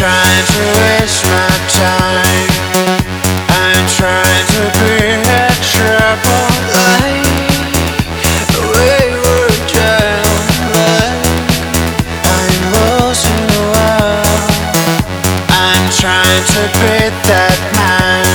trying to waste my time. I'm trying to be a trouble like we were. I'm the world. I'm trying to beat that man.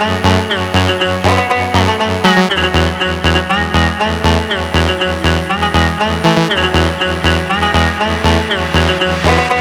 Thank you.